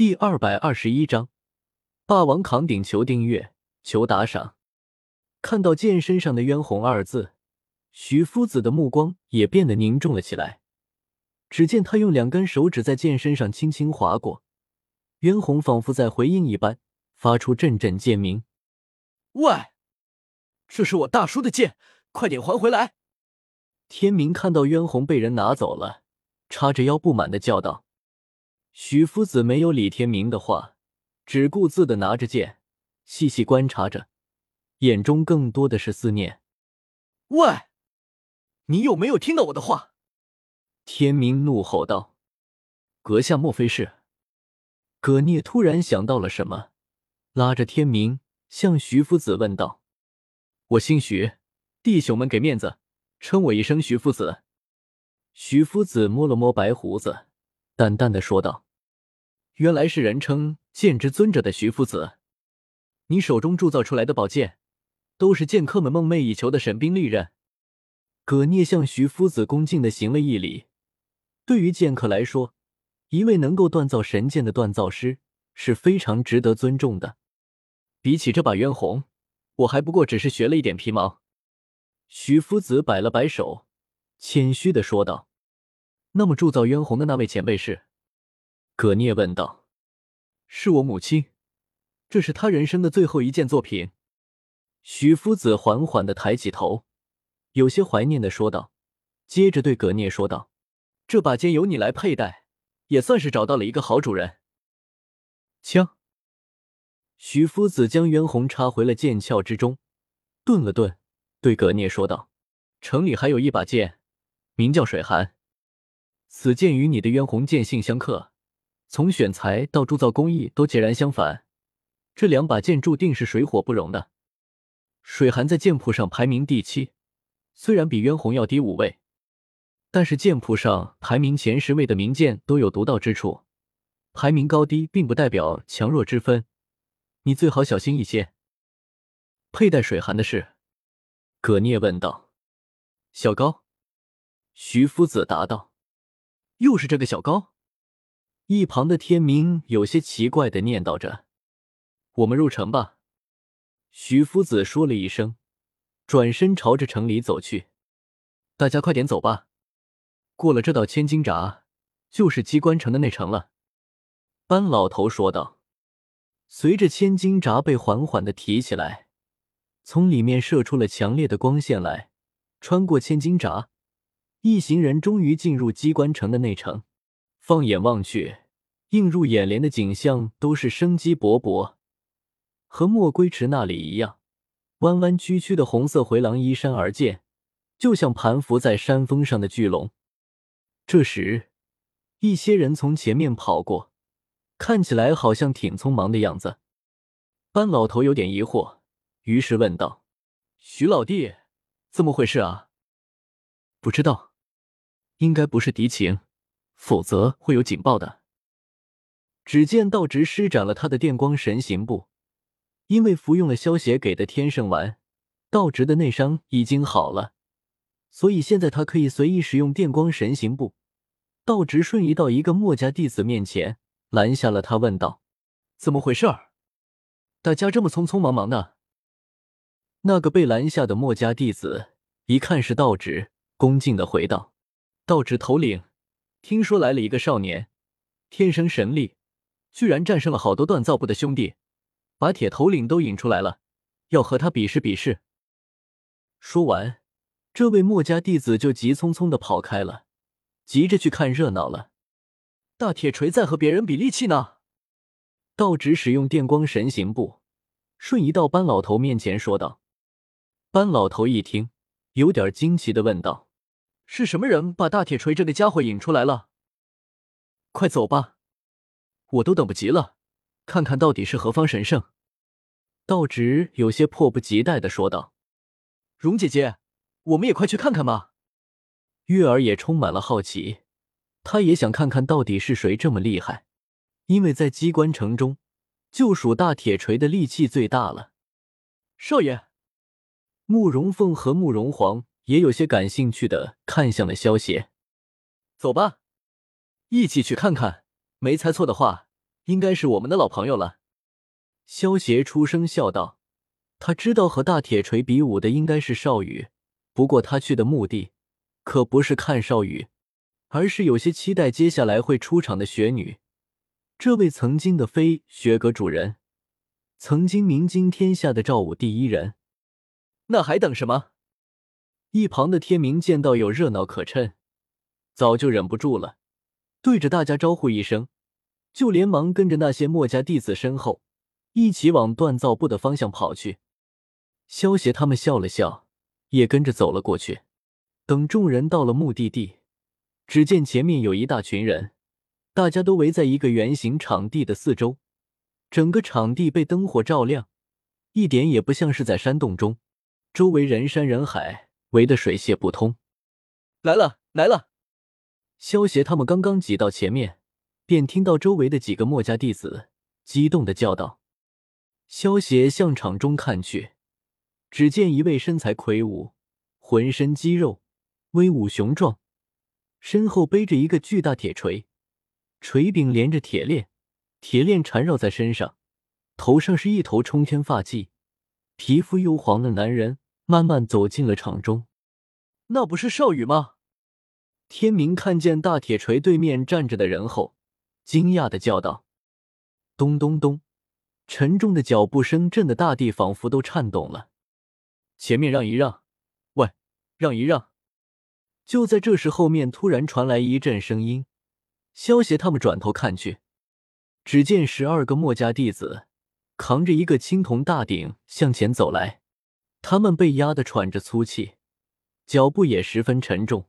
第二百二十一章，霸王扛鼎，求订阅，求打赏。看到剑身上的“渊红”二字，徐夫子的目光也变得凝重了起来。只见他用两根手指在剑身上轻轻划过，渊红仿佛在回应一般，发出阵阵剑鸣。喂，这是我大叔的剑，快点还回来！天明看到渊红被人拿走了，叉着腰不满的叫道。许夫子没有李天明的话，只顾自的拿着剑，细细观察着，眼中更多的是思念。喂，你有没有听到我的话？天明怒吼道：“阁下莫非是？”葛聂突然想到了什么，拉着天明向徐夫子问道：“我姓徐，弟兄们给面子，称我一声徐夫子。”徐夫子摸了摸白胡子。淡淡的说道：“原来是人称剑之尊者的徐夫子，你手中铸造出来的宝剑，都是剑客们梦寐以求的神兵利刃。”葛聂向徐夫子恭敬的行了一礼。对于剑客来说，一位能够锻造神剑的锻造师是非常值得尊重的。比起这把渊红，我还不过只是学了一点皮毛。徐夫子摆了摆手，谦虚的说道。那么铸造渊红的那位前辈是？葛聂问道。是我母亲，这是她人生的最后一件作品。徐夫子缓缓的抬起头，有些怀念的说道，接着对葛聂说道：“这把剑由你来佩戴，也算是找到了一个好主人。”枪。徐夫子将渊红插回了剑鞘之中，顿了顿，对葛聂说道：“城里还有一把剑，名叫水寒。”此剑与你的渊红剑性相克，从选材到铸造工艺都截然相反。这两把剑注定是水火不容的。水寒在剑谱上排名第七，虽然比渊红要低五位，但是剑谱上排名前十位的名剑都有独到之处，排名高低并不代表强弱之分。你最好小心一些。佩戴水寒的是？葛聂问道。小高，徐夫子答道。又是这个小高，一旁的天明有些奇怪的念叨着：“我们入城吧。”徐夫子说了一声，转身朝着城里走去。大家快点走吧，过了这道千斤闸，就是机关城的内城了。”班老头说道。随着千斤闸被缓缓的提起来，从里面射出了强烈的光线来，穿过千斤闸。一行人终于进入机关城的内城，放眼望去，映入眼帘的景象都是生机勃勃，和墨龟池那里一样，弯弯曲曲的红色回廊依山而建，就像盘伏在山峰上的巨龙。这时，一些人从前面跑过，看起来好像挺匆忙的样子。班老头有点疑惑，于是问道：“徐老弟，怎么回事啊？”不知道。应该不是敌情，否则会有警报的。只见道直施展了他的电光神行步，因为服用了萧邪给的天圣丸，道直的内伤已经好了，所以现在他可以随意使用电光神行步。道直瞬移到一个墨家弟子面前，拦下了他，问道：“怎么回事？大家这么匆匆忙忙的？”那个被拦下的墨家弟子一看是道直，恭敬的回道。道指头领，听说来了一个少年，天生神力，居然战胜了好多锻造部的兄弟，把铁头领都引出来了，要和他比试比试。说完，这位墨家弟子就急匆匆的跑开了，急着去看热闹了。大铁锤在和别人比力气呢。道指使用电光神行步，瞬移到班老头面前说道。班老头一听，有点惊奇的问道。是什么人把大铁锤这个家伙引出来了？快走吧，我都等不及了，看看到底是何方神圣。道直有些迫不及待的说道：“荣姐姐，我们也快去看看吧。”月儿也充满了好奇，她也想看看到底是谁这么厉害，因为在机关城中，就属大铁锤的力气最大了。少爷，慕容凤和慕容皇。也有些感兴趣的看向了萧邪，走吧，一起去看看。没猜错的话，应该是我们的老朋友了。萧邪出声笑道：“他知道和大铁锤比武的应该是少羽，不过他去的目的可不是看少羽，而是有些期待接下来会出场的雪女。这位曾经的飞雪阁主人，曾经名惊天下的赵武第一人。那还等什么？”一旁的天明见到有热闹可趁，早就忍不住了，对着大家招呼一声，就连忙跟着那些墨家弟子身后，一起往锻造部的方向跑去。萧协他们笑了笑，也跟着走了过去。等众人到了目的地，只见前面有一大群人，大家都围在一个圆形场地的四周，整个场地被灯火照亮，一点也不像是在山洞中，周围人山人海。围得水泄不通，来了来了！萧协他们刚刚挤到前面，便听到周围的几个墨家弟子激动的叫道：“萧协向场中看去，只见一位身材魁梧、浑身肌肉、威武雄壮，身后背着一个巨大铁锤，锤柄连着铁链，铁链缠绕在身上，头上是一头冲天发髻，皮肤黝黄的男人。”慢慢走进了场中，那不是少羽吗？天明看见大铁锤对面站着的人后，惊讶的叫道：“咚咚咚！”沉重的脚步声震得大地仿佛都颤动了。前面让一让，喂，让一让！就在这时，后面突然传来一阵声音。萧协他们转头看去，只见十二个墨家弟子扛着一个青铜大鼎向前走来。他们被压得喘着粗气，脚步也十分沉重，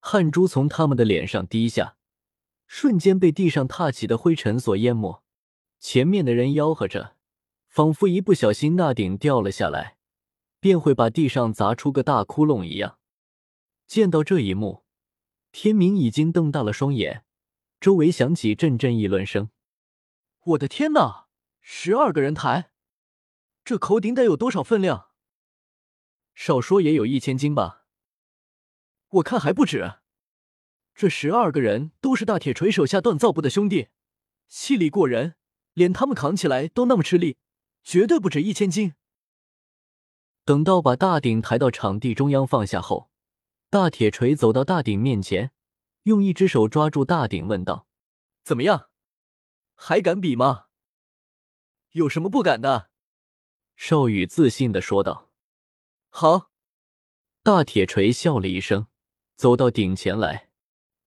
汗珠从他们的脸上滴下，瞬间被地上踏起的灰尘所淹没。前面的人吆喝着，仿佛一不小心那顶掉了下来，便会把地上砸出个大窟窿一样。见到这一幕，天明已经瞪大了双眼，周围响起阵阵议论声：“我的天哪，十二个人抬，这口鼎得有多少分量？”少说也有一千斤吧，我看还不止。这十二个人都是大铁锤手下锻造部的兄弟，气力过人，连他们扛起来都那么吃力，绝对不止一千斤。等到把大鼎抬到场地中央放下后，大铁锤走到大鼎面前，用一只手抓住大鼎，问道：“怎么样，还敢比吗？有什么不敢的？”少羽自信的说道。好，大铁锤笑了一声，走到顶前来。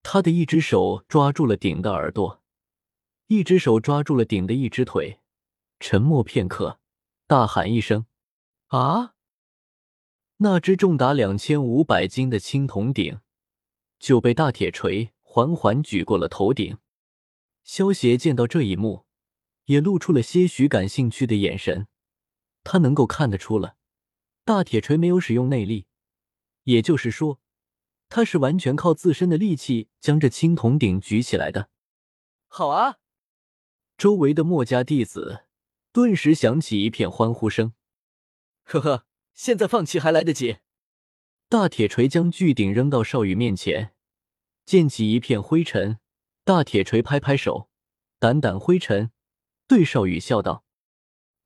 他的一只手抓住了顶的耳朵，一只手抓住了顶的一只腿。沉默片刻，大喊一声：“啊！”那只重达两千五百斤的青铜鼎就被大铁锤缓缓举过了头顶。萧协见到这一幕，也露出了些许感兴趣的眼神。他能够看得出了。大铁锤没有使用内力，也就是说，他是完全靠自身的力气将这青铜鼎举起来的。好啊！周围的墨家弟子顿时响起一片欢呼声。呵呵，现在放弃还来得及。大铁锤将巨鼎扔到少羽面前，溅起一片灰尘。大铁锤拍拍手，掸掸灰尘，对少羽笑道：“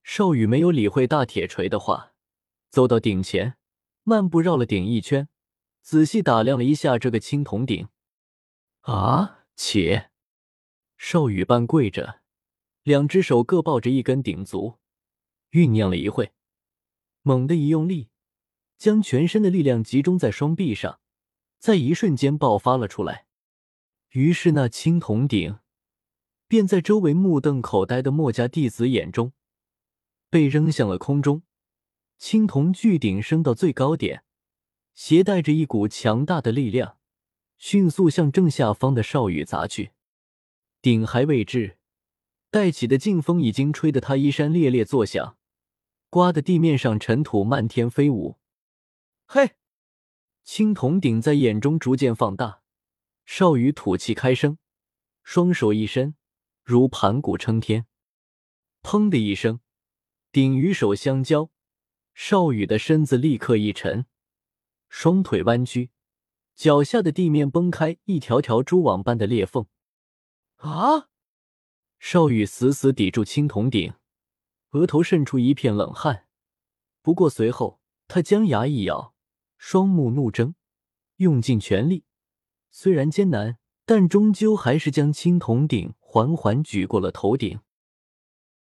少羽没有理会大铁锤的话。”走到顶前，漫步绕了顶一圈，仔细打量了一下这个青铜鼎。啊！且少羽半跪着，两只手各抱着一根鼎足，酝酿了一会，猛地一用力，将全身的力量集中在双臂上，在一瞬间爆发了出来。于是那青铜鼎便在周围目瞪口呆的墨家弟子眼中被扔向了空中。青铜巨鼎升到最高点，携带着一股强大的力量，迅速向正下方的少羽砸去。鼎还未至，带起的劲风已经吹得他衣衫猎猎作响，刮得地面上尘土漫天飞舞。嘿！青铜鼎在眼中逐渐放大，少羽吐气开声，双手一伸，如盘古撑天。砰的一声，鼎与手相交。少羽的身子立刻一沉，双腿弯曲，脚下的地面崩开一条条蛛网般的裂缝。啊！少羽死死抵住青铜鼎，额头渗出一片冷汗。不过随后他将牙一咬，双目怒睁，用尽全力。虽然艰难，但终究还是将青铜鼎缓缓举过了头顶。